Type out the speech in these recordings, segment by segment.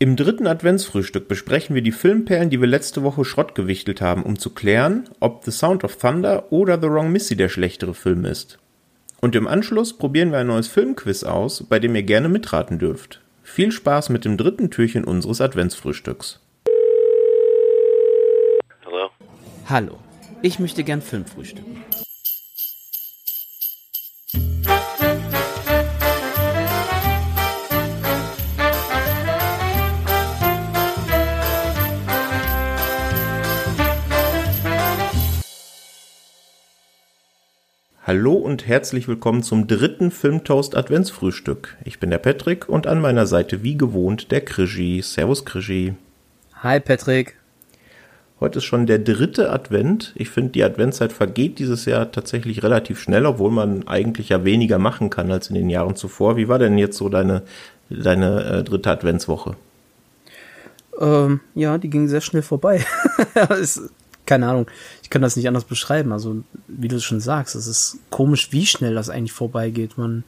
Im dritten Adventsfrühstück besprechen wir die Filmperlen, die wir letzte Woche Schrott gewichtelt haben, um zu klären, ob The Sound of Thunder oder The Wrong Missy der schlechtere Film ist. Und im Anschluss probieren wir ein neues Filmquiz aus, bei dem ihr gerne mitraten dürft. Viel Spaß mit dem dritten Türchen unseres Adventsfrühstücks. Hallo? Hallo, ich möchte gern Film frühstücken. Hallo und herzlich willkommen zum dritten Filmtoast Adventsfrühstück. Ich bin der Patrick und an meiner Seite wie gewohnt der Krischi. Servus Krischi. Hi Patrick. Heute ist schon der dritte Advent. Ich finde, die Adventszeit vergeht dieses Jahr tatsächlich relativ schnell, obwohl man eigentlich ja weniger machen kann als in den Jahren zuvor. Wie war denn jetzt so deine, deine äh, dritte Adventswoche? Ähm, ja, die ging sehr schnell vorbei. ist, keine Ahnung, ich kann das nicht anders beschreiben. Also, wie du schon sagst, es ist komisch, wie schnell das eigentlich vorbeigeht. Man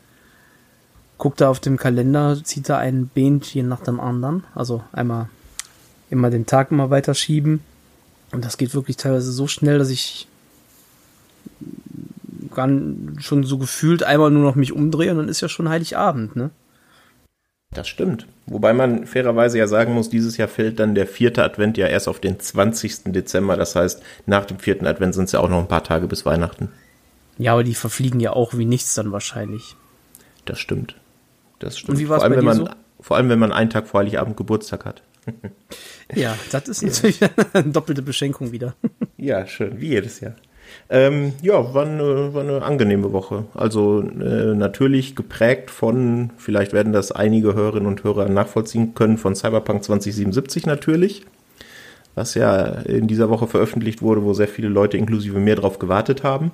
guckt da auf dem Kalender, zieht da ein Bähnchen nach dem anderen. Also einmal immer den Tag immer weiter schieben. Und das geht wirklich teilweise so schnell, dass ich schon so gefühlt einmal nur noch mich umdrehe und dann ist ja schon Heiligabend, ne? Das stimmt. Wobei man fairerweise ja sagen muss, dieses Jahr fällt dann der vierte Advent ja erst auf den 20. Dezember. Das heißt, nach dem vierten Advent sind es ja auch noch ein paar Tage bis Weihnachten. Ja, aber die verfliegen ja auch wie nichts dann wahrscheinlich. Das stimmt. Das stimmt. Und wie vor allem, bei wenn dir man, Vor allem, wenn man einen Tag vor Heiligabend Geburtstag hat. Ja, das ist natürlich eine doppelte Beschenkung wieder. Ja, schön, wie jedes Jahr. Ähm, ja, war eine, war eine angenehme Woche. Also äh, natürlich geprägt von, vielleicht werden das einige Hörerinnen und Hörer nachvollziehen können, von Cyberpunk 2077 natürlich, was ja in dieser Woche veröffentlicht wurde, wo sehr viele Leute inklusive mir drauf gewartet haben.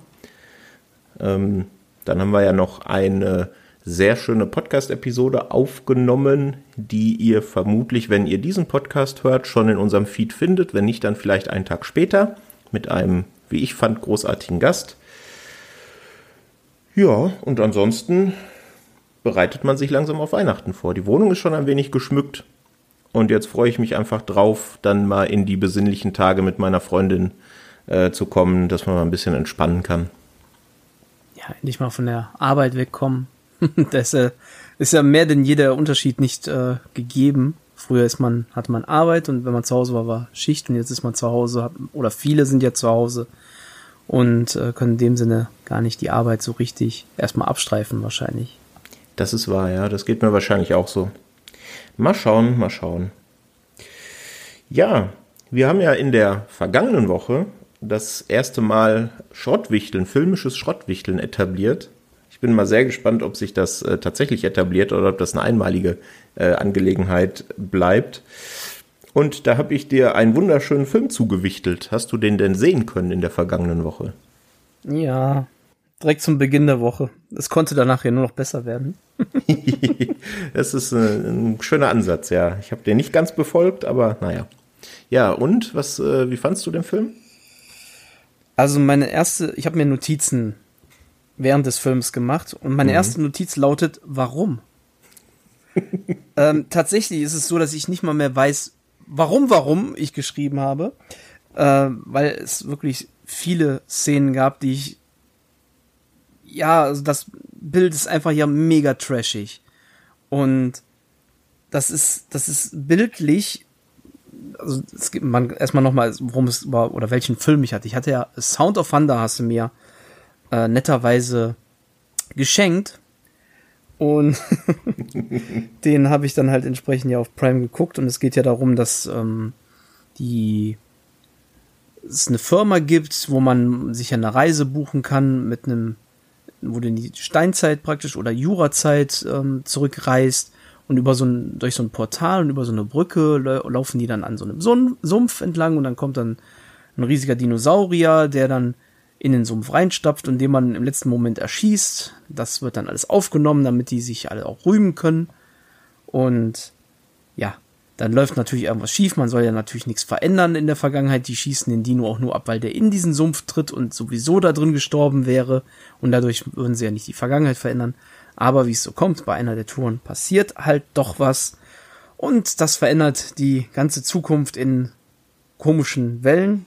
Ähm, dann haben wir ja noch eine sehr schöne Podcast-Episode aufgenommen, die ihr vermutlich, wenn ihr diesen Podcast hört, schon in unserem Feed findet. Wenn nicht, dann vielleicht einen Tag später mit einem, wie ich fand, großartigen Gast. Ja, und ansonsten bereitet man sich langsam auf Weihnachten vor. Die Wohnung ist schon ein wenig geschmückt. Und jetzt freue ich mich einfach drauf, dann mal in die besinnlichen Tage mit meiner Freundin äh, zu kommen, dass man mal ein bisschen entspannen kann. Ja, endlich mal von der Arbeit wegkommen. das äh, ist ja mehr denn jeder Unterschied nicht äh, gegeben. Früher ist man, hatte man Arbeit und wenn man zu Hause war, war Schicht und jetzt ist man zu Hause, oder viele sind ja zu Hause und äh, können in dem Sinne gar nicht die Arbeit so richtig erstmal abstreifen wahrscheinlich. Das ist wahr, ja. Das geht mir wahrscheinlich auch so. Mal schauen, mal schauen. Ja, wir haben ja in der vergangenen Woche das erste Mal Schrottwichteln, filmisches Schrottwichteln etabliert. Ich bin mal sehr gespannt, ob sich das äh, tatsächlich etabliert oder ob das eine einmalige äh, Angelegenheit bleibt. Und da habe ich dir einen wunderschönen Film zugewichtelt. Hast du den denn sehen können in der vergangenen Woche? Ja, direkt zum Beginn der Woche. Es konnte danach ja nur noch besser werden. das ist äh, ein schöner Ansatz, ja. Ich habe den nicht ganz befolgt, aber naja. Ja, und was, äh, wie fandst du den Film? Also meine erste, ich habe mir Notizen während des Films gemacht und meine erste Notiz lautet, warum? ähm, tatsächlich ist es so, dass ich nicht mal mehr weiß, warum, warum ich geschrieben habe, äh, weil es wirklich viele Szenen gab, die ich ja, also das Bild ist einfach ja mega trashig und das ist, das ist bildlich also es gibt man erstmal nochmal, worum es war oder welchen Film ich hatte. Ich hatte ja Sound of Thunder hast du mir äh, netterweise geschenkt. Und den habe ich dann halt entsprechend ja auf Prime geguckt. Und es geht ja darum, dass ähm, die es eine Firma gibt, wo man sich eine Reise buchen kann mit einem, wo du in die Steinzeit praktisch oder Jurazeit ähm, zurückreist. Und über so ein, durch so ein Portal und über so eine Brücke lau- laufen die dann an so einem Sumpf entlang. Und dann kommt dann ein riesiger Dinosaurier, der dann in den Sumpf reinstapft und den man im letzten Moment erschießt. Das wird dann alles aufgenommen, damit die sich alle auch rühmen können. Und ja, dann läuft natürlich irgendwas schief. Man soll ja natürlich nichts verändern in der Vergangenheit. Die schießen den Dino auch nur ab, weil der in diesen Sumpf tritt und sowieso da drin gestorben wäre. Und dadurch würden sie ja nicht die Vergangenheit verändern. Aber wie es so kommt, bei einer der Touren passiert halt doch was. Und das verändert die ganze Zukunft in komischen Wellen,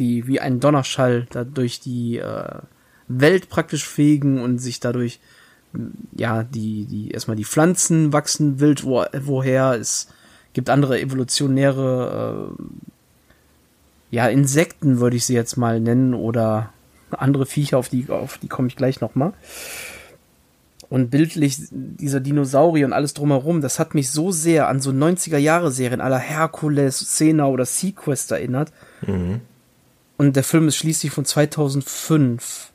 die wie ein Donnerschall da durch die äh, Welt praktisch fegen und sich dadurch ja die die erstmal die Pflanzen wachsen wild wo, woher es gibt andere evolutionäre äh, ja Insekten würde ich sie jetzt mal nennen oder andere Viecher auf die auf die komme ich gleich noch mal und bildlich dieser Dinosaurier und alles drumherum, das hat mich so sehr an so 90er Jahre Serien aller Hercules, Xena oder Sequest erinnert. Mhm. Und der Film ist schließlich von 2005.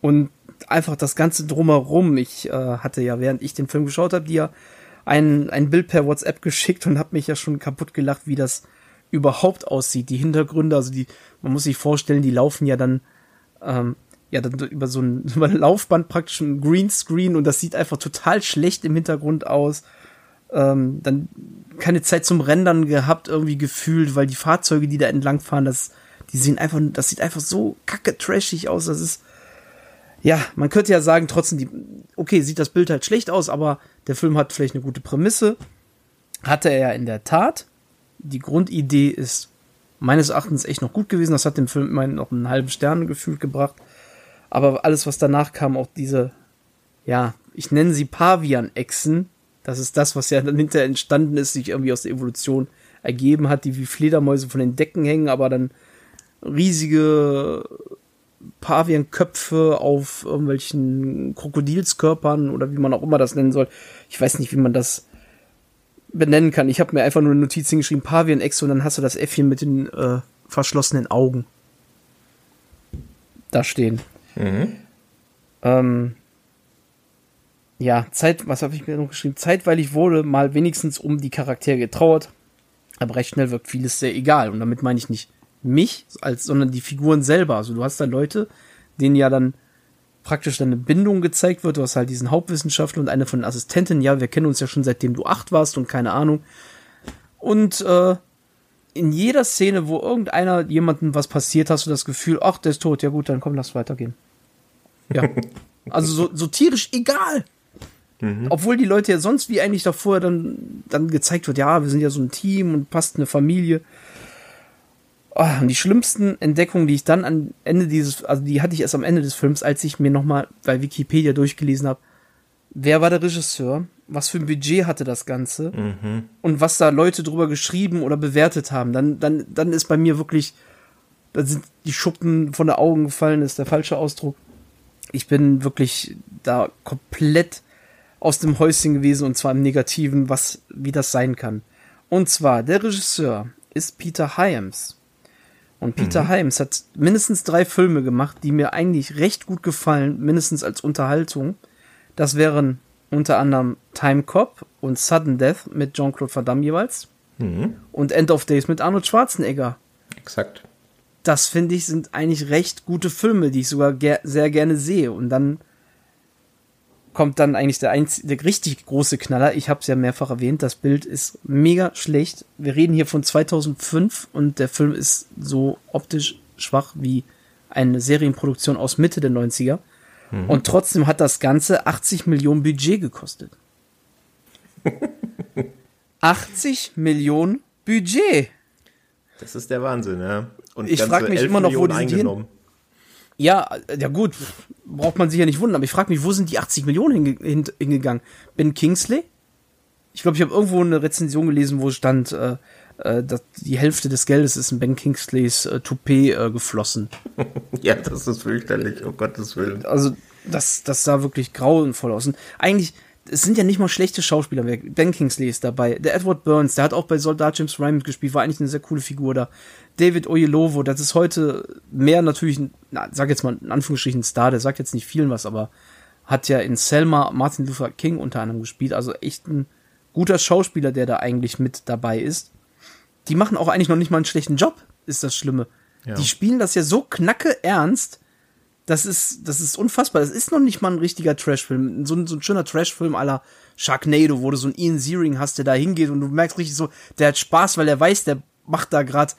Und einfach das Ganze drumherum. Ich äh, hatte ja, während ich den Film geschaut habe, dir ein, ein Bild per WhatsApp geschickt und habe mich ja schon kaputt gelacht, wie das überhaupt aussieht. Die Hintergründe, also die, man muss sich vorstellen, die laufen ja dann ähm, ja, dann über so ein, über Laufband praktisch ein Greenscreen und das sieht einfach total schlecht im Hintergrund aus. Ähm, dann keine Zeit zum Rendern gehabt, irgendwie gefühlt, weil die Fahrzeuge, die da entlangfahren, das, die sehen einfach, das sieht einfach so kacke trashig aus. Das ist, ja, man könnte ja sagen, trotzdem, die, okay, sieht das Bild halt schlecht aus, aber der Film hat vielleicht eine gute Prämisse. Hatte er ja in der Tat. Die Grundidee ist meines Erachtens echt noch gut gewesen. Das hat dem Film immerhin noch einen halben Stern gefühlt gebracht. Aber alles, was danach kam, auch diese, ja, ich nenne sie Pavian-Echsen, das ist das, was ja dann hinterher entstanden ist, sich irgendwie aus der Evolution ergeben hat, die wie Fledermäuse von den Decken hängen, aber dann riesige Pavianköpfe auf irgendwelchen Krokodilskörpern oder wie man auch immer das nennen soll. Ich weiß nicht, wie man das benennen kann. Ich habe mir einfach nur eine Notiz hingeschrieben, Pavian-Echse und dann hast du das Äffchen mit den äh, verschlossenen Augen da stehen. Mhm. Ähm, ja, Zeit, was habe ich mir noch geschrieben? Zeitweilig wurde mal wenigstens um die Charaktere getrauert, aber recht schnell wirkt vieles sehr egal. Und damit meine ich nicht mich, als, sondern die Figuren selber. Also du hast da Leute, denen ja dann praktisch deine Bindung gezeigt wird. Du hast halt diesen Hauptwissenschaftler und eine von den Assistentinnen. Ja, wir kennen uns ja schon seitdem du acht warst und keine Ahnung. Und äh, in jeder Szene, wo irgendeiner jemandem was passiert, hast du das Gefühl, ach, der ist tot. Ja gut, dann komm, lass weitergehen. Ja. Also so, so tierisch egal. Mhm. Obwohl die Leute ja sonst wie eigentlich davor dann, dann gezeigt wird, ja, wir sind ja so ein Team und passt eine Familie. Oh, und die schlimmsten Entdeckungen, die ich dann am Ende dieses, also die hatte ich erst am Ende des Films, als ich mir nochmal bei Wikipedia durchgelesen habe, wer war der Regisseur, was für ein Budget hatte das Ganze mhm. und was da Leute drüber geschrieben oder bewertet haben. Dann, dann, dann ist bei mir wirklich, da sind die Schuppen von der Augen gefallen, ist der falsche Ausdruck ich bin wirklich da komplett aus dem Häuschen gewesen und zwar im Negativen, was, wie das sein kann. Und zwar, der Regisseur ist Peter Hyams. Und Peter mhm. Hyams hat mindestens drei Filme gemacht, die mir eigentlich recht gut gefallen, mindestens als Unterhaltung. Das wären unter anderem Time Cop und Sudden Death mit Jean-Claude Van Damme jeweils. Mhm. Und End of Days mit Arnold Schwarzenegger. Exakt das finde ich sind eigentlich recht gute Filme, die ich sogar ger sehr gerne sehe. Und dann kommt dann eigentlich der, einz der richtig große Knaller. Ich habe es ja mehrfach erwähnt, das Bild ist mega schlecht. Wir reden hier von 2005 und der Film ist so optisch schwach wie eine Serienproduktion aus Mitte der 90er. Mhm. Und trotzdem hat das Ganze 80 Millionen Budget gekostet. 80 Millionen Budget. Das ist der Wahnsinn, ja. Und ich frage mich immer noch, wo die sind hin. Ja, ja gut, braucht man sich ja nicht wundern, aber ich frage mich, wo sind die 80 Millionen hinge hingegangen? Ben Kingsley? Ich glaube, ich habe irgendwo eine Rezension gelesen, wo stand, äh, äh, dass die Hälfte des Geldes ist in Ben Kingsleys äh, Toupet äh, geflossen. ja, das ist fürchterlich, um Gottes Willen. Also, das, das sah wirklich grauenvoll aus. Und eigentlich, es sind ja nicht mal schlechte Schauspieler. Ben Kingsley ist dabei. Der Edward Burns, der hat auch bei Soldat James Ryan mitgespielt, war eigentlich eine sehr coole Figur da. David Oyelowo, das ist heute mehr natürlich, na, sag jetzt mal in Anführungsstrichen Star, der sagt jetzt nicht vielen was, aber hat ja in Selma Martin Luther King unter anderem gespielt, also echt ein guter Schauspieler, der da eigentlich mit dabei ist. Die machen auch eigentlich noch nicht mal einen schlechten Job, ist das Schlimme. Ja. Die spielen das ja so knacke ernst, das ist, das ist unfassbar. Das ist noch nicht mal ein richtiger Trashfilm. So, ein, so ein schöner Trashfilm aller Sharknado, wo du so einen Ian Searing hast, der da hingeht und du merkst richtig so, der hat Spaß, weil er weiß, der macht da gerade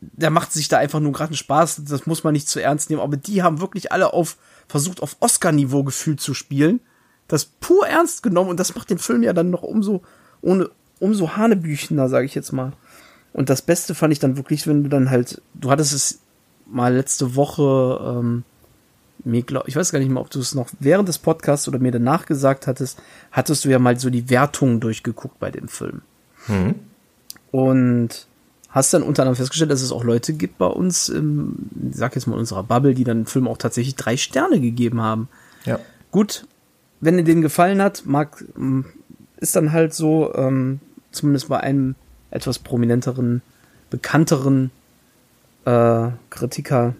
der macht sich da einfach nur gerade einen Spaß, das muss man nicht zu ernst nehmen, aber die haben wirklich alle auf versucht auf Oscar-Niveau gefühlt zu spielen. das pur ernst genommen und das macht den Film ja dann noch umso, ohne, umso hanebüchener, sage ich jetzt mal. Und das Beste fand ich dann wirklich, wenn du dann halt, du hattest es mal letzte Woche, ähm, mir glaub, ich weiß gar nicht mehr, ob du es noch während des Podcasts oder mir danach gesagt hattest, hattest du ja mal so die Wertungen durchgeguckt bei dem Film. Mhm. Und hast dann unter anderem festgestellt, dass es auch Leute gibt bei uns, im, ich sag jetzt mal in unserer Bubble, die dann dem Film auch tatsächlich drei Sterne gegeben haben. Ja. Gut, wenn dir den gefallen hat, mag, ist dann halt so, ähm, zumindest bei einem etwas prominenteren, bekannteren äh, Kritiker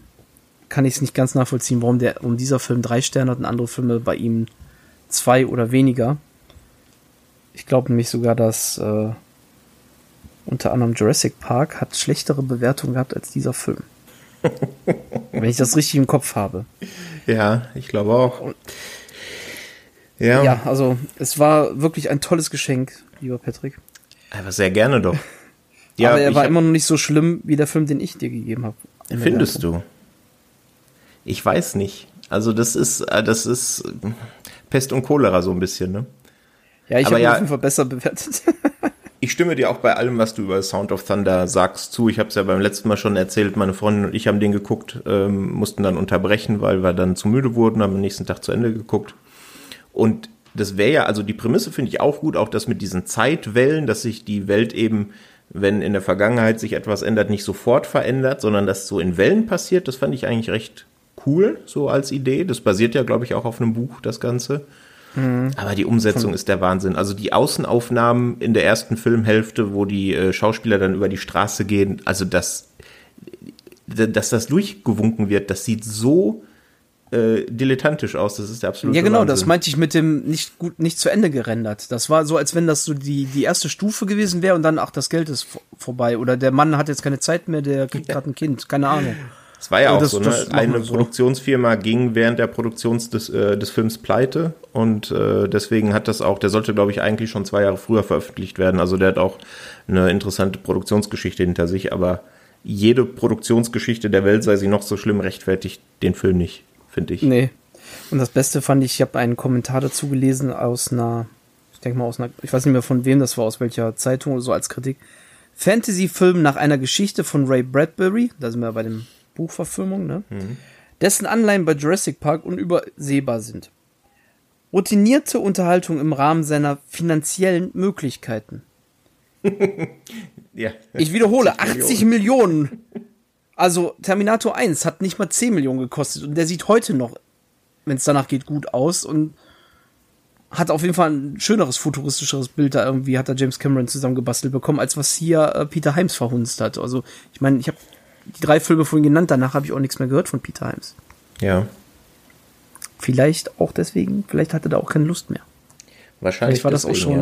kann ich es nicht ganz nachvollziehen, warum der, um dieser Film drei Sterne hat und andere Filme bei ihm zwei oder weniger. Ich glaube nämlich sogar, dass äh, unter anderem Jurassic Park hat schlechtere Bewertungen gehabt als dieser Film. Wenn ich das richtig im Kopf habe. Ja, ich glaube auch. Ja. ja, also es war wirklich ein tolles Geschenk, lieber Patrick. Aber sehr gerne doch. Ja, Aber er war immer noch nicht so schlimm wie der Film, den ich dir gegeben habe. Findest du? Ich weiß nicht. Also das ist, äh, das ist Pest und Cholera so ein bisschen, ne? Ja, ich habe ja, auf jeden Fall besser bewertet. ich stimme dir auch bei allem, was du über Sound of Thunder sagst, zu. Ich habe es ja beim letzten Mal schon erzählt, meine Freundin und ich haben den geguckt, ähm, mussten dann unterbrechen, weil wir dann zu müde wurden, haben am nächsten Tag zu Ende geguckt. Und das wäre ja, also die Prämisse finde ich auch gut, auch das mit diesen Zeitwellen, dass sich die Welt eben, wenn in der Vergangenheit sich etwas ändert, nicht sofort verändert, sondern dass so in Wellen passiert, das fand ich eigentlich recht cool, so als Idee. Das basiert ja, glaube ich, auch auf einem Buch, das Ganze. Mhm. Aber die Umsetzung Von ist der Wahnsinn. Also die Außenaufnahmen in der ersten Filmhälfte, wo die äh, Schauspieler dann über die Straße gehen, also das, dass das durchgewunken wird, das sieht so äh, dilettantisch aus. Das ist der absolute Ja, genau, Wahnsinn. das meinte ich mit dem nicht gut, nicht zu Ende gerendert. Das war so, als wenn das so die, die erste Stufe gewesen wäre und dann, ach, das Geld ist vorbei. Oder der Mann hat jetzt keine Zeit mehr, der kriegt gerade ein Kind. Keine Ahnung. Es war ja auch das, so, ne? Eine so. Produktionsfirma ging während der Produktion des, äh, des Films pleite und äh, deswegen hat das auch, der sollte, glaube ich, eigentlich schon zwei Jahre früher veröffentlicht werden. Also der hat auch eine interessante Produktionsgeschichte hinter sich, aber jede Produktionsgeschichte der Welt, sei sie noch so schlimm, rechtfertigt den Film nicht, finde ich. Nee. Und das Beste fand ich, ich habe einen Kommentar dazu gelesen aus einer, ich denke mal aus einer, ich weiß nicht mehr von wem das war, aus welcher Zeitung oder so als Kritik. Fantasy-Film nach einer Geschichte von Ray Bradbury, da sind wir bei dem Buchverfilmung, ne? Mhm. dessen Anleihen bei Jurassic Park unübersehbar sind. Routinierte Unterhaltung im Rahmen seiner finanziellen Möglichkeiten. ja. Ich wiederhole, 80 Millionen. Millionen. Also Terminator 1 hat nicht mal 10 Millionen gekostet und der sieht heute noch, wenn es danach geht, gut aus und hat auf jeden Fall ein schöneres, futuristischeres Bild da irgendwie, hat da James Cameron zusammengebastelt bekommen, als was hier äh, Peter Heims verhunzt hat. Also ich meine, ich habe die drei Filme vorhin genannt, danach habe ich auch nichts mehr gehört von Peter Himes. Ja. Vielleicht auch deswegen, vielleicht hatte er da auch keine Lust mehr. Wahrscheinlich. Vielleicht war das deswegen, auch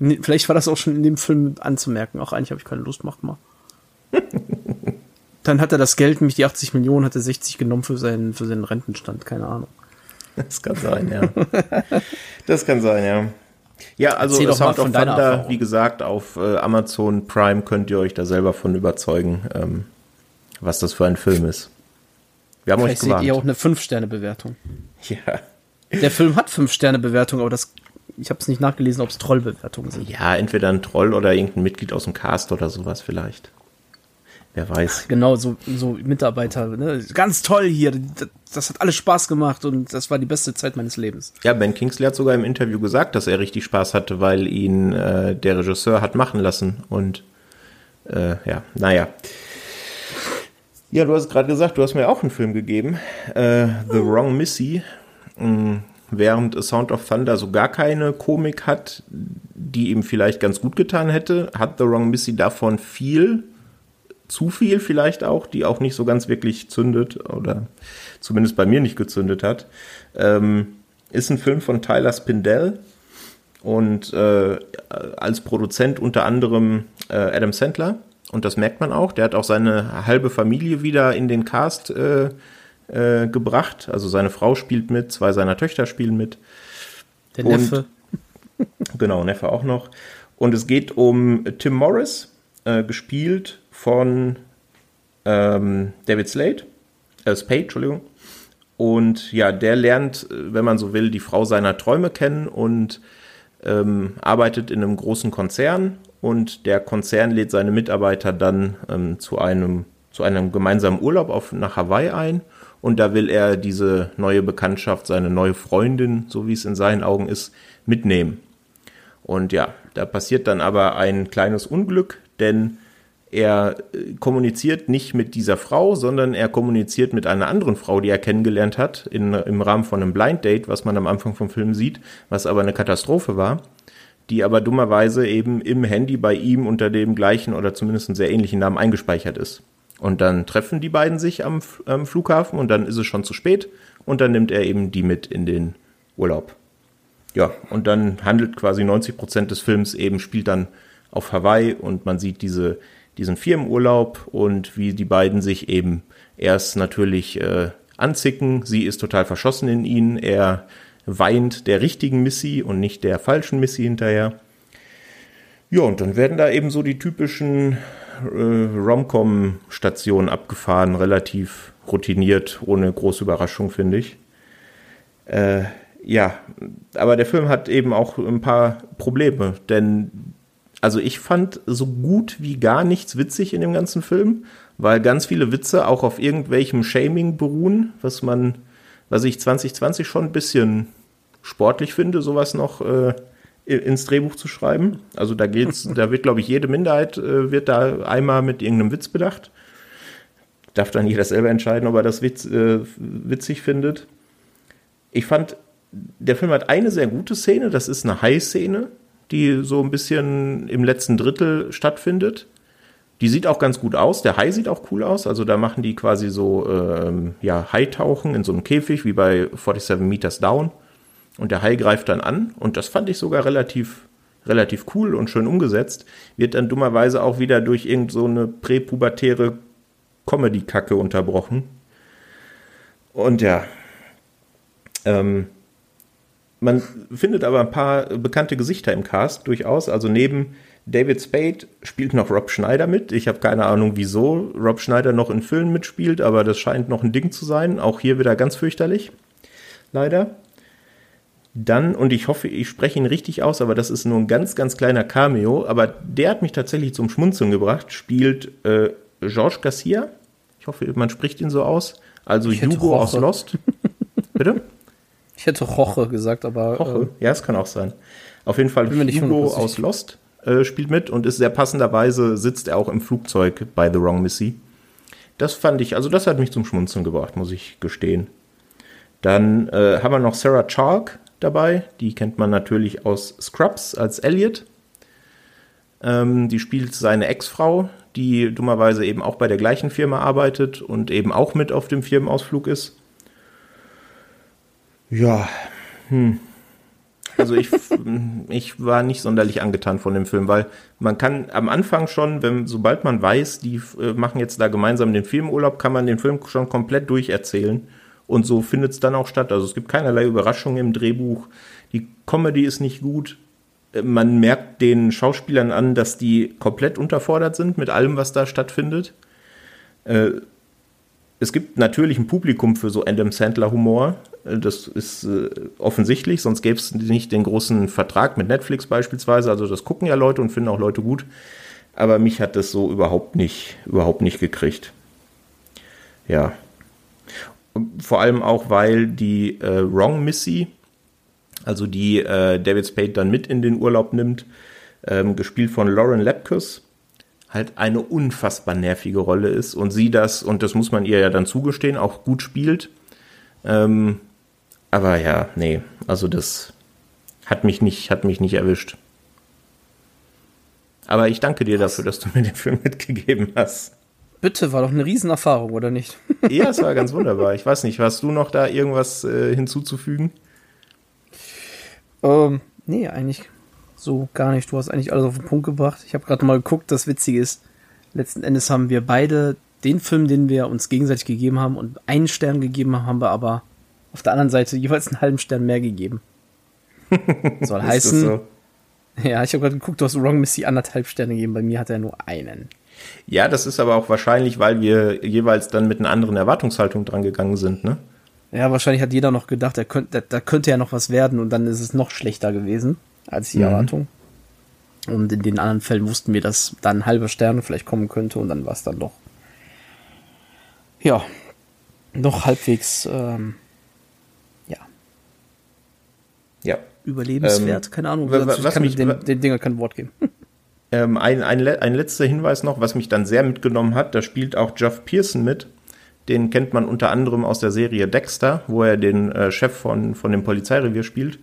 schon. Ja. Vielleicht war das auch schon in dem Film anzumerken. Auch eigentlich habe ich keine Lust, macht mal. Dann hat er das Geld, nämlich die 80 Millionen, hat er 60 genommen für seinen, für seinen Rentenstand, keine Ahnung. Das kann sein, ja. das kann sein, ja. Ja, also Erzähl Sound of Thunder, wie gesagt, auf äh, Amazon Prime könnt ihr euch da selber von überzeugen. Ähm, was das für ein Film ist. Wir haben Vielleicht euch gewarnt. seht ihr auch eine 5-Sterne-Bewertung. Ja. Der Film hat 5-Sterne-Bewertung, aber das, ich habe es nicht nachgelesen, ob es Trollbewertungen sind. Ja, entweder ein Troll oder irgendein Mitglied aus dem Cast oder sowas vielleicht. Wer weiß. Genau, so, so Mitarbeiter. Ne? Ganz toll hier. Das, hat alles Spaß gemacht und das war die beste Zeit meines Lebens. Ja, Ben Kingsley hat sogar im Interview gesagt, dass er richtig Spaß hatte, weil ihn äh, der Regisseur hat machen lassen. Und äh, ja, naja. Ja, du hast gerade gesagt, du hast mir auch einen Film gegeben, äh, The Wrong Missy. Mm, während A Sound of Thunder so gar keine Komik hat, die ihm vielleicht ganz gut getan hätte, hat The Wrong Missy davon viel, zu viel vielleicht auch, die auch nicht so ganz wirklich zündet oder zumindest bei mir nicht gezündet hat. Ähm, ist ein Film von Tyler Spindell und äh, als Produzent unter anderem äh, Adam Sandler und das merkt man auch. Der hat auch seine halbe Familie wieder in den Cast äh, äh, gebracht. Also seine Frau spielt mit, zwei seiner Töchter spielen mit. Der Neffe. Und, genau, Neffe auch noch. Und es geht um Tim Morris, äh, gespielt von ähm, David Slade, äh, Spade, Entschuldigung. Und ja, der lernt, wenn man so will, die Frau seiner Träume kennen und ähm, arbeitet in einem großen Konzern und der Konzern lädt seine Mitarbeiter dann ähm, zu einem zu einem gemeinsamen Urlaub auf, nach Hawaii ein und da will er diese neue Bekanntschaft, seine neue Freundin, so wie es in seinen Augen ist, mitnehmen. Und ja, da passiert dann aber ein kleines Unglück, denn er äh, kommuniziert nicht mit dieser Frau, sondern er kommuniziert mit einer anderen Frau, die er kennengelernt hat, in, im Rahmen von einem Blind Date, was man am Anfang vom Film sieht, was aber eine Katastrophe war, die aber dummerweise eben im Handy bei ihm unter dem gleichen oder zumindest einen sehr ähnlichen Namen eingespeichert ist. Und dann treffen die beiden sich am, am Flughafen und dann ist es schon zu spät und dann nimmt er eben die mit in den Urlaub. Ja, und dann handelt quasi 90 Prozent des Films eben, spielt dann auf Hawaii und man sieht diese, diesen Firmenurlaub und wie die beiden sich eben erst natürlich äh, anzicken. Sie ist total verschossen in ihn. Er weint der richtigen Missy und nicht der falschen Missy hinterher. Ja, und dann werden da eben so die typischen äh, Romcom-Station abgefahren, relativ routiniert, ohne große Überraschung, finde ich. Äh, ja, aber der Film hat eben auch ein paar Probleme, denn also ich fand so gut wie gar nichts witzig in dem ganzen Film, weil ganz viele Witze auch auf irgendwelchem Shaming beruhen, was man, was ich 2020 schon ein bisschen sportlich finde, sowas noch äh, ins Drehbuch zu schreiben. Also da geht's, da wird, glaube ich, jede Minderheit äh, wird da einmal mit irgendeinem Witz bedacht. Darf dann jeder selber entscheiden, ob er das Witz, äh, witzig findet. Ich fand, der Film hat eine sehr gute Szene, das ist eine High-Szene, die so ein bisschen im letzten Drittel stattfindet. Die sieht auch ganz gut aus. Der Hai sieht auch cool aus. Also da machen die quasi so ähm, ja, Haitauchen in so einem Käfig, wie bei 47 Meters Down. Und der Hai greift dann an und das fand ich sogar relativ, relativ cool und schön umgesetzt. Wird dann dummerweise auch wieder durch irgend so eine präpubertäre Comedy-Kacke unterbrochen. Und ja, ähm, man findet aber ein paar bekannte Gesichter im Cast durchaus. Also neben David Spade spielt noch Rob Schneider mit. Ich habe keine Ahnung, wieso Rob Schneider noch in Filmen mitspielt, aber das scheint noch ein Ding zu sein. Auch hier wieder ganz fürchterlich. Leider. Dann, und ich hoffe, ich spreche ihn richtig aus, aber das ist nur ein ganz, ganz kleiner Cameo, aber der hat mich tatsächlich zum Schmunzeln gebracht, spielt äh, Georges Garcia. Ich hoffe, man spricht ihn so aus. Also Hugo aus Lost. Bitte? Ich hätte Roche gesagt, aber. Roche? Äh, ja, es kann auch sein. Auf jeden Fall Hugo aus Lost äh, spielt mit und ist sehr passenderweise sitzt er auch im Flugzeug bei The Wrong Missy. Das fand ich, also das hat mich zum Schmunzeln gebracht, muss ich gestehen. Dann äh, haben wir noch Sarah Chalk, dabei. Die kennt man natürlich aus Scrubs als Elliot. Ähm, die spielt seine Ex-Frau, die dummerweise eben auch bei der gleichen Firma arbeitet und eben auch mit auf dem Firmenausflug ist. Ja, hm. Also ich, ich war nicht sonderlich angetan von dem Film, weil man kann am Anfang schon, wenn, sobald man weiß, die äh, machen jetzt da gemeinsam den Filmurlaub, kann man den Film schon komplett durcherzählen. Und so findet es dann auch statt. Also es gibt keinerlei Überraschungen im Drehbuch. Die Comedy ist nicht gut. Man merkt den Schauspielern an, dass die komplett unterfordert sind mit allem, was da stattfindet. Äh, es gibt natürlich ein Publikum für so Adam Sandler Humor. Äh, das ist äh, offensichtlich, sonst gäbe es nicht den großen Vertrag mit Netflix beispielsweise. Also das gucken ja Leute und finden auch Leute gut. Aber mich hat das so überhaupt nicht, überhaupt nicht gekriegt. Ja, vor allem auch, weil die äh, Wrong Missy, also die äh, David Spade dann mit in den Urlaub nimmt, ähm, gespielt von Lauren Lepkus, halt eine unfassbar nervige Rolle ist und sie das, und das muss man ihr ja dann zugestehen, auch gut spielt. Ähm, aber ja, nee, also das hat mich nicht, hat mich nicht erwischt. Aber ich danke dir dafür, dass du mir den Film mitgegeben hast. Bitte, war doch eine Riesenerfahrung, oder nicht? ja, es war ganz wunderbar. Ich weiß nicht, hast du noch da irgendwas äh, hinzuzufügen? Ähm, nee, eigentlich so gar nicht. Du hast eigentlich alles auf den Punkt gebracht. Ich habe gerade mal geguckt, das Witzige ist, letzten Endes haben wir beide den Film, den wir uns gegenseitig gegeben haben und einen Stern gegeben haben, haben wir aber auf der anderen Seite jeweils einen halben Stern mehr gegeben. Soll heißen. So? Ja, ich habe gerade geguckt, du hast Wrong Missy anderthalb Sterne gegeben, bei mir hat er nur einen. Ja, das ist aber auch wahrscheinlich, weil wir jeweils dann mit einer anderen Erwartungshaltung dran gegangen sind, ne? Ja, wahrscheinlich hat jeder noch gedacht, da könnte, da könnte ja noch was werden und dann ist es noch schlechter gewesen als die mhm. Erwartung. Und in den anderen Fällen wussten wir, dass dann ein halber Stern vielleicht kommen könnte und dann war es dann doch. Ja, noch halbwegs, ähm, ja. Ja. Überlebenswert, ähm, keine Ahnung. Was, was kann mich, den, den Dinger kein Wort geben. Ähm, ein, ein, ein letzter Hinweis noch, was mich dann sehr mitgenommen hat, da spielt auch Jeff Pearson mit. Den kennt man unter anderem aus der Serie Dexter, wo er den äh, Chef von, von dem Polizeirevier spielt.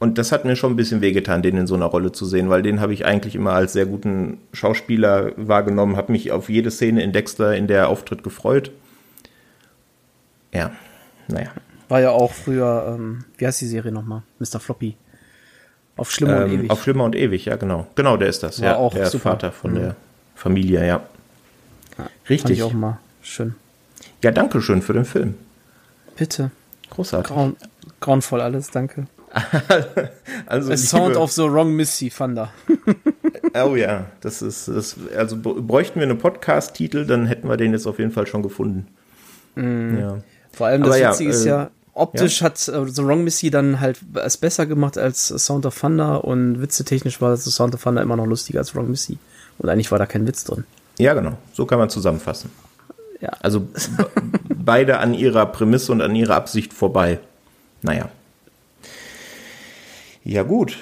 Und das hat mir schon ein bisschen wehgetan, den in so einer Rolle zu sehen, weil den habe ich eigentlich immer als sehr guten Schauspieler wahrgenommen, habe mich auf jede Szene in Dexter, in der er auftritt, gefreut. Ja, naja. War ja auch früher, ähm, wie heißt die Serie nochmal? Mr. Floppy. Auf Schlimmer ähm, und Ewig. Auf Schlimmer und Ewig, ja, genau. Genau, der ist das. War ja, auch der super. Vater von mhm. der Familie, ja. ja Richtig. Fand ich auch mal schön. Ja, danke schön für den Film. Bitte. Großartig. Grauen, grauenvoll alles, danke. also A Sound of the Wrong Missy Thunder. oh ja, das ist, das, also bräuchten wir einen Podcast-Titel, dann hätten wir den jetzt auf jeden Fall schon gefunden. Mm. Ja. Vor allem das Aber Witzige ja, ist ja, äh, optisch ja. hat uh, The Wrong Missy dann halt es besser gemacht als Sound of Thunder und witzetechnisch war das Sound of Thunder immer noch lustiger als Wrong Missy. Und eigentlich war da kein Witz drin. Ja, genau. So kann man zusammenfassen. Ja. Also beide an ihrer Prämisse und an ihrer Absicht vorbei. Naja. Ja, gut.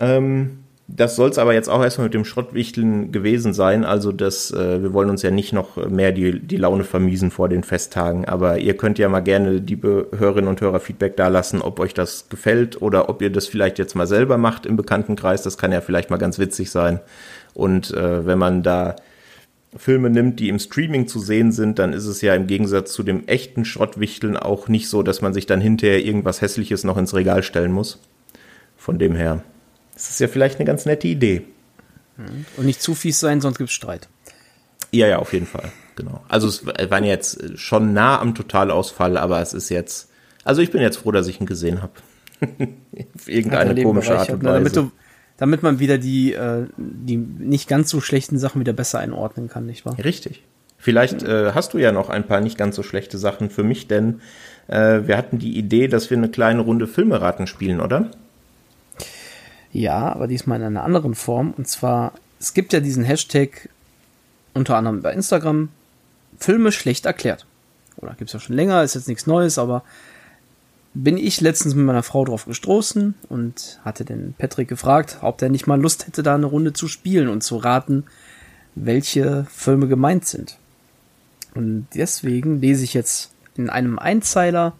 Ähm, das soll es aber jetzt auch erstmal mit dem Schrottwichteln gewesen sein. Also das, äh, wir wollen uns ja nicht noch mehr die, die Laune vermiesen vor den Festtagen. Aber ihr könnt ja mal gerne, liebe Hörerinnen und Hörer, Feedback da lassen, ob euch das gefällt oder ob ihr das vielleicht jetzt mal selber macht im Bekanntenkreis. Das kann ja vielleicht mal ganz witzig sein. Und äh, wenn man da Filme nimmt, die im Streaming zu sehen sind, dann ist es ja im Gegensatz zu dem echten Schrottwichteln auch nicht so, dass man sich dann hinterher irgendwas Hässliches noch ins Regal stellen muss. Von dem her, das ist ja vielleicht eine ganz nette Idee. Und nicht zu fies sein, sonst gibt es Streit. Ja, ja, auf jeden Fall. Genau. Also es waren jetzt schon nah am Totalausfall, aber es ist jetzt. Also ich bin jetzt froh, dass ich ihn gesehen habe. Auf irgendeine komische Art und Weise. Damit, du, damit man wieder die, äh, die nicht ganz so schlechten Sachen wieder besser einordnen kann, nicht wahr? Richtig. Vielleicht äh, hast du ja noch ein paar nicht ganz so schlechte Sachen für mich, denn äh, wir hatten die Idee, dass wir eine kleine Runde Filmeraten spielen, oder? Ja, aber diesmal in einer anderen Form. Und zwar, es gibt ja diesen Hashtag unter anderem bei Instagram, Filme schlecht erklärt. Oder gibt es ja schon länger, ist jetzt nichts Neues, aber bin ich letztens mit meiner Frau drauf gestoßen und hatte den Patrick gefragt, ob der nicht mal Lust hätte, da eine Runde zu spielen und zu raten, welche Filme gemeint sind. Und deswegen lese ich jetzt in einem Einzeiler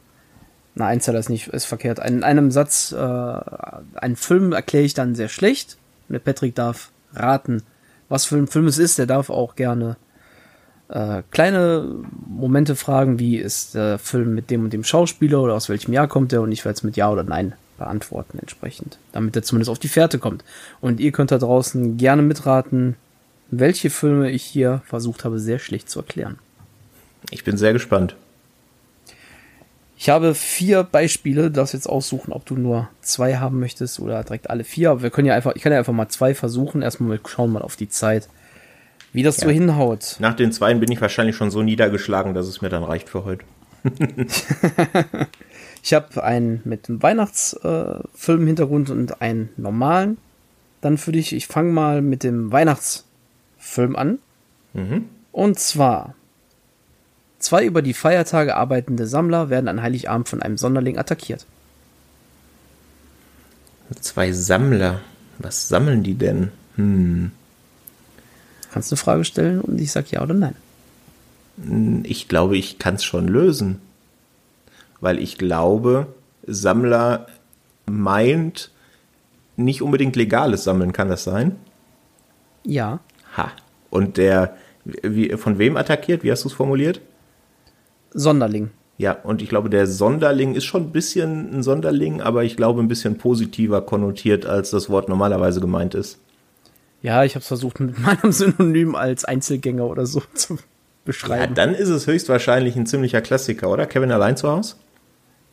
na, Einzeiler ist nicht, ist verkehrt. In einem Satz, äh, einen Film erkläre ich dann sehr schlecht. Der Patrick darf raten, was für ein Film es ist. Der darf auch gerne äh, kleine Momente fragen, wie ist der Film mit dem und dem Schauspieler oder aus welchem Jahr kommt er und ich werde es mit Ja oder Nein beantworten entsprechend, damit er zumindest auf die Fährte kommt. Und ihr könnt da draußen gerne mitraten, welche Filme ich hier versucht habe, sehr schlecht zu erklären. Ich bin sehr gespannt. Ich habe vier Beispiele, darfst jetzt aussuchen, ob du nur zwei haben möchtest oder direkt alle vier. Aber wir können ja einfach, ich kann ja einfach mal zwei versuchen. Erstmal schauen mal auf die Zeit, wie das ja. so hinhaut. Nach den zweien bin ich wahrscheinlich schon so niedergeschlagen, dass es mir dann reicht für heute. ich habe einen mit einem Weihnachtsfilm-Hintergrund äh, und einen normalen. Dann für dich, ich fange mal mit dem Weihnachtsfilm an. Mhm. Und zwar Zwei über die Feiertage arbeitende Sammler werden an Heiligabend von einem Sonderling attackiert. Zwei Sammler. Was sammeln die denn? Hm. Kannst du eine Frage stellen und ich sag ja oder nein. Hm, ich glaube, ich kann es schon lösen. Weil ich glaube, Sammler meint nicht unbedingt legales Sammeln, kann das sein? Ja. Ha. Und der, wie, von wem attackiert? Wie hast du es formuliert? Sonderling. Ja, und ich glaube, der Sonderling ist schon ein bisschen ein Sonderling, aber ich glaube ein bisschen positiver konnotiert, als das Wort normalerweise gemeint ist. Ja, ich habe es versucht, mit meinem Synonym als Einzelgänger oder so zu beschreiben. Ja, dann ist es höchstwahrscheinlich ein ziemlicher Klassiker, oder? Kevin allein zu Hause?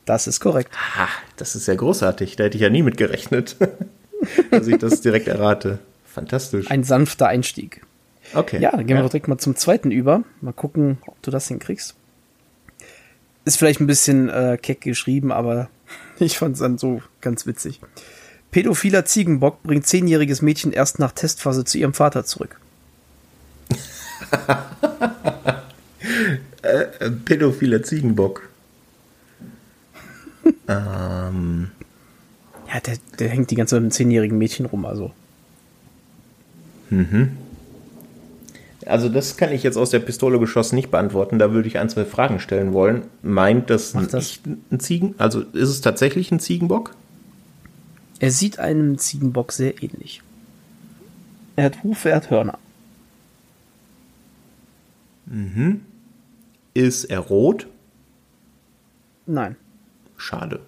Das ist korrekt. Ha, das ist ja großartig. Da hätte ich ja nie mit gerechnet, dass ich das direkt errate. Fantastisch. Ein sanfter Einstieg. Okay. Ja, dann gehen ja. wir direkt mal zum zweiten über. Mal gucken, ob du das hinkriegst. Ist vielleicht ein bisschen äh, keck geschrieben, aber ich fand es dann so ganz witzig. Pädophiler Ziegenbock bringt zehnjähriges Mädchen erst nach Testphase zu ihrem Vater zurück. äh, pädophiler Ziegenbock. ähm. Ja, der, der hängt die ganze Zeit mit einem zehnjährigen Mädchen rum, also. Mhm. Also das kann ich jetzt aus der Pistole geschossen nicht beantworten. Da würde ich ein, zwei Fragen stellen wollen. Meint das, Mach das. nicht ein Ziegen? Also ist es tatsächlich ein Ziegenbock? Er sieht einem Ziegenbock sehr ähnlich. Er hat Hufe, er hat Hörner. Mhm. Ist er rot? Nein. Schade.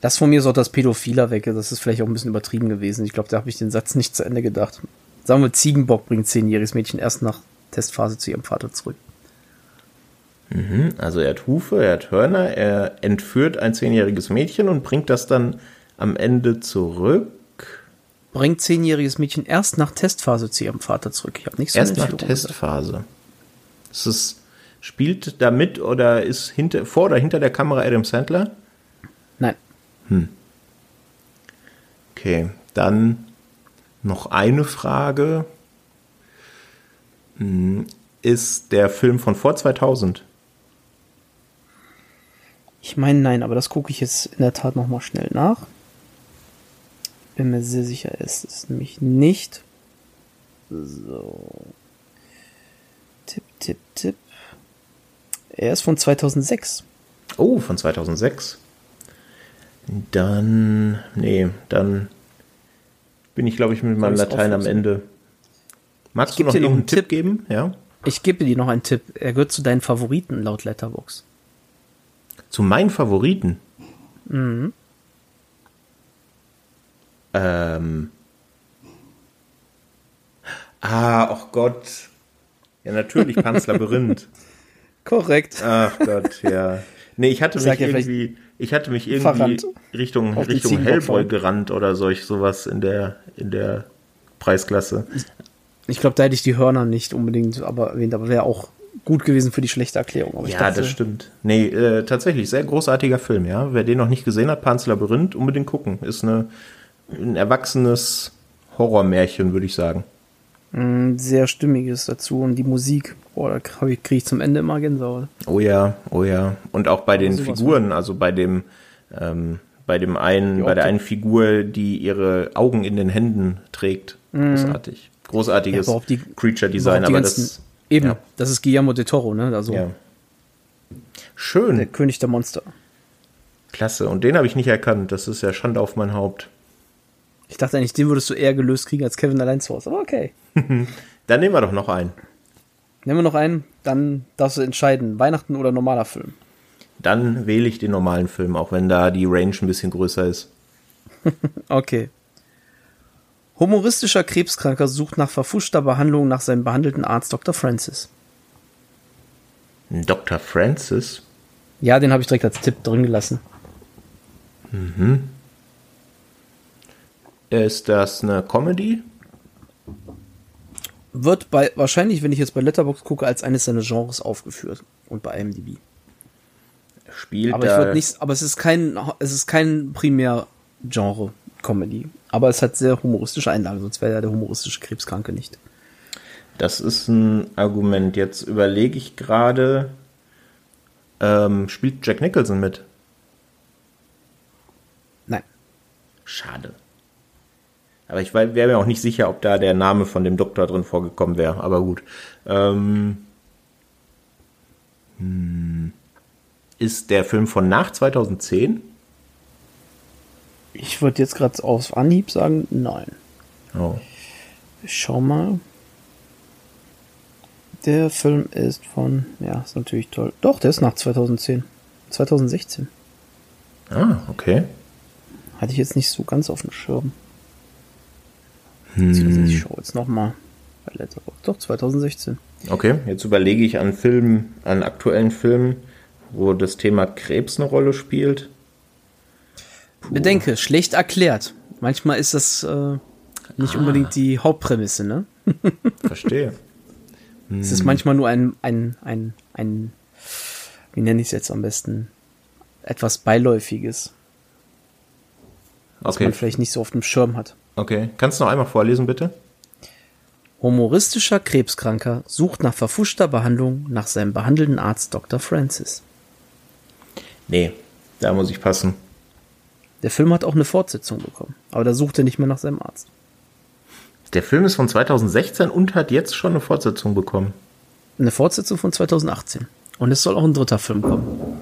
Das von mir so das Pädophiler weg. Das ist vielleicht auch ein bisschen übertrieben gewesen. Ich glaube, da habe ich den Satz nicht zu Ende gedacht. Sagen wir, Ziegenbock bringt zehnjähriges Mädchen erst nach Testphase zu ihrem Vater zurück. Mhm. Also er hat Hufe, er hat Hörner, er entführt ein zehnjähriges Mädchen und bringt das dann am Ende zurück. Bringt zehnjähriges Mädchen erst nach Testphase zu ihrem Vater zurück. Ich habe nicht so Erst nach Testphase. Ist es, spielt da mit oder ist hinter, vor oder hinter der Kamera Adam Sandler? Nein. Hm. Okay, dann noch eine Frage. Hm, Ist der Film von vor 2000? Ich meine, nein, aber das gucke ich jetzt in der Tat nochmal schnell nach. Bin mir sehr sicher, es ist nämlich nicht. So. Tipp, tipp, tipp. Er ist von 2006. Oh, von 2006. Dann, nee, dann bin ich, glaube ich, mit meinem Latein am? Ende. Magst Ich du noch dir einen Tipp geben? Ja. Ich gebe dir noch einen Tipp. Er gehört zu deinen Favoriten laut Letterbox. Zu meinen Favoriten. Mhm. Ähm. Ah, oh Gott. Ja, natürlich Pan's Labyrinth. Korrekt. Ach Gott, ja. Nee, ich hatte Sag mich ja irgendwie, ich hatte mich irgendwie verrannt. Richtung, Richtung Hellboy gerannt oder solch sowas in der, in der Preisklasse. Ich glaube, da hätte ich die Hörner nicht unbedingt aber erwähnt, aber wäre auch gut gewesen für die schlechte Erklärung. Aber ich Ja, dachte, das stimmt. Nee, äh, tatsächlich, sehr großartiger Film, ja. Wer den noch nicht gesehen hat, Pan's Labyrinth, unbedingt gucken. Ist eine, ein erwachsenes Horrormärchen, würde ich sagen. mh, sehr stimmiges dazu und die Musik. Boah, da kriege ich zum Ende immer Gänsehaut. Oh ja, oh ja. Und auch bei den Figuren, also bei dem, ähm, bei dem einen, bei der einen Figur, die ihre Augen in den Händen trägt. Großartig. Großartiges Ja, die- Creature Design, aber ganzen- das, Eben, Ja. das ist Guillermo de Toro, ne? Also ja. der Schön, König der Monster. klasse. Und den habe ich nicht erkannt. Das ist ja Schande auf mein Haupt. Ich dachte eigentlich, den würdest du eher gelöst kriegen als Kevin allein zu Hause. Aber okay. Dann nehmen wir doch noch einen. Nehmen wir noch einen, dann darfst du entscheiden, Weihnachten oder normaler Film. Dann wähle ich den normalen Film, auch wenn da die Range ein bisschen größer ist. Okay. Humoristischer Krebskranker sucht nach verfuschter Behandlung nach seinem behandelten Arzt Dr. Francis. Dr. Francis. Ja, den habe ich direkt als Tipp drin gelassen. Ist das eine Comedy? Wird bei, wahrscheinlich, wenn ich jetzt bei Letterbox gucke, als eines seiner Genres aufgeführt. Und bei IMDb. Spielt Aber ich würde nicht, aber es ist kein, es ist kein Primär-Genre Comedy. Aber es hat sehr humoristische Einlagen, sonst wäre ja der humoristische Krebskranke nicht. Das ist ein Argument. Jetzt überlege ich gerade, ähm, spielt Jack Nicholson mit? Nein. Schade. Aber ich wäre mir auch nicht sicher, ob da der Name von dem Doktor drin vorgekommen wäre. Aber gut. Ähm, hm, ist der Film von nach 2010? Ich würde jetzt gerade auf Anhieb sagen, nein. Oh. Ich schau mal. Der Film ist von, ja, ist natürlich toll. Doch, der ist nach 2010. 2016. Ah, okay. Hatte ich jetzt nicht so ganz auf dem Schirm. Ich schaue jetzt nochmal. Doch, 2016. Okay, jetzt überlege ich an Filmen, an aktuellen Filmen, wo das Thema Krebs eine Rolle spielt. Bedenke, schlecht erklärt. Manchmal ist das äh, nicht unbedingt die Hauptprämisse, ne? Verstehe. Es ist manchmal nur ein, ein, ein, ein, wie nenne ich es jetzt am besten, etwas Beiläufiges. Was Okay. man vielleicht nicht so auf dem Schirm hat. Okay. Kannst du noch einmal vorlesen, bitte? Humoristischer Krebskranker sucht nach verfuschter Behandlung nach seinem behandelnden Arzt Dr. Francis. Nee, da muss ich passen. Der Film hat auch eine Fortsetzung bekommen, aber da sucht er nicht mehr nach seinem Arzt. Der Film ist von 2016 und hat jetzt schon eine Fortsetzung bekommen. Eine Fortsetzung von 2018. Und es soll auch ein dritter Film kommen.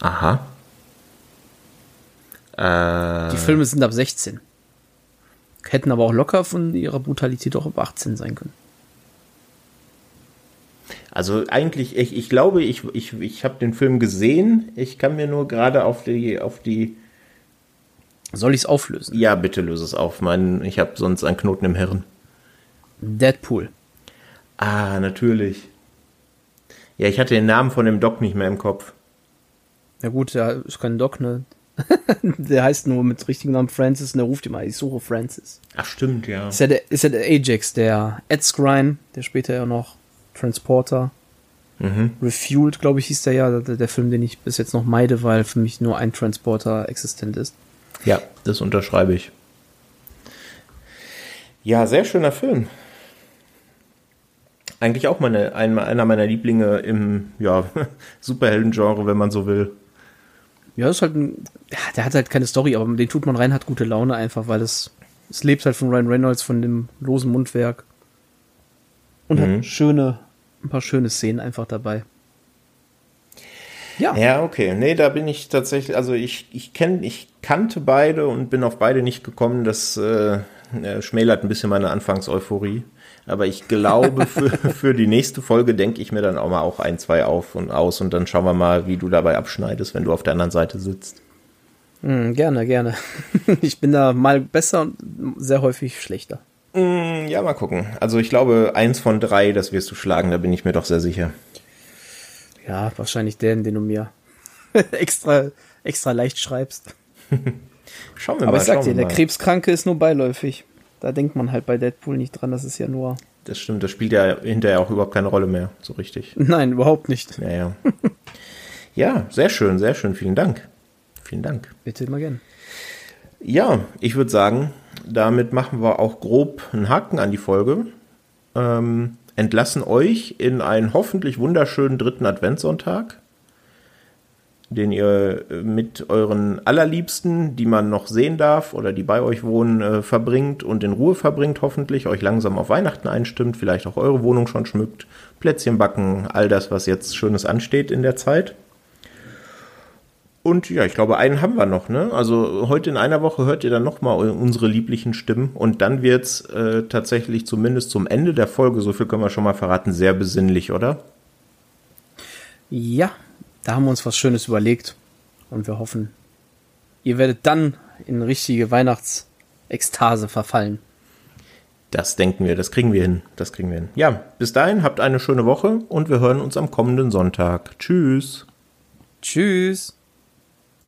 Aha. Äh, Die Filme sind ab 16. Hätten aber auch locker von ihrer Brutalität auch ab 18 sein können. Also eigentlich, ich, ich glaube, ich, ich, ich habe den Film gesehen. Ich kann mir nur gerade auf die, auf die. Soll ich es auflösen? Ja, bitte löse es auf. Mein, ich habe sonst einen Knoten im Hirn. Deadpool. Ah, natürlich. Ja, ich hatte den Namen von dem Doc nicht mehr im Kopf. Ja gut, der ist kein Doc, ne? der heißt nur mit richtigem Namen Francis und der ruft immer, ich suche Francis. Ach, stimmt, ja. Ist ja der, ist ja der Ajax, der Ed Skrein, der später ja noch Transporter. Mhm. Refueled, glaube ich, hieß der ja, der, der Film, den ich bis jetzt noch meide, weil für mich nur ein Transporter existent ist. Ja, das unterschreibe ich. Ja, sehr schöner Film. Eigentlich auch meine, ein, einer meiner Lieblinge im ja, Superhelden-Genre, wenn man so will. Ja, ist halt ein, ja, der hat halt keine Story, aber den tut man rein, hat gute Laune einfach, weil es, es lebt halt von Ryan Reynolds, von dem losen Mundwerk. Und Mhm. hat schöne, ein paar schöne Szenen einfach dabei. Ja, Ja, okay. Nee, da bin ich tatsächlich, also ich, ich kenne, ich kannte beide und bin auf beide nicht gekommen. Das äh, äh, schmälert ein bisschen meine Anfangseuphorie. Aber ich glaube, für, für die nächste Folge denke ich mir dann auch mal auch ein, zwei auf und aus und dann schauen wir mal, wie du dabei abschneidest, wenn du auf der anderen Seite sitzt. Mm, gerne, gerne. ich bin da mal besser und sehr häufig schlechter. Mm, Ja, mal gucken. Also ich glaube, eins von drei, das wirst du schlagen, da bin ich mir doch sehr sicher. Ja, wahrscheinlich den, den du mir extra, extra leicht schreibst. Schauen wir Aber mal. ich sag dir, der. Krebskranke ist nur beiläufig. Da denkt man halt bei Deadpool nicht dran, das ist ja nur. Das stimmt, das spielt ja hinterher auch überhaupt keine Rolle mehr, so richtig. Nein, überhaupt nicht. Ja, ja. ja, sehr schön, sehr schön. Vielen Dank. Vielen Dank. Bitte immer gern. Ja, ich würde sagen, damit machen wir auch grob einen Haken an die Folge. Ähm, entlassen euch in einen hoffentlich wunderschönen dritten Adventssonntag, den ihr äh, mit euren Allerliebsten, die man noch sehen darf oder die bei euch wohnen, äh, verbringt und in Ruhe verbringt, hoffentlich, euch langsam auf Weihnachten einstimmt, vielleicht auch eure Wohnung schon schmückt, Plätzchen backen, all das, was jetzt Schönes ansteht in der Zeit. Und ja, ich glaube, einen haben wir noch, ne? Also heute in einer Woche hört ihr dann nochmal unsere lieblichen Stimmen und dann wird's äh, tatsächlich zumindest zum Ende der Folge, so viel können wir schon mal verraten, sehr besinnlich, oder? Ja, da haben wir uns was Schönes überlegt. Und wir hoffen, ihr werdet dann in richtige Weihnachtsekstase verfallen. Das denken wir, das kriegen wir hin, das kriegen wir hin. Ja, bis dahin, habt eine schöne Woche und wir hören uns am kommenden Sonntag. Tschüss. Tschüss.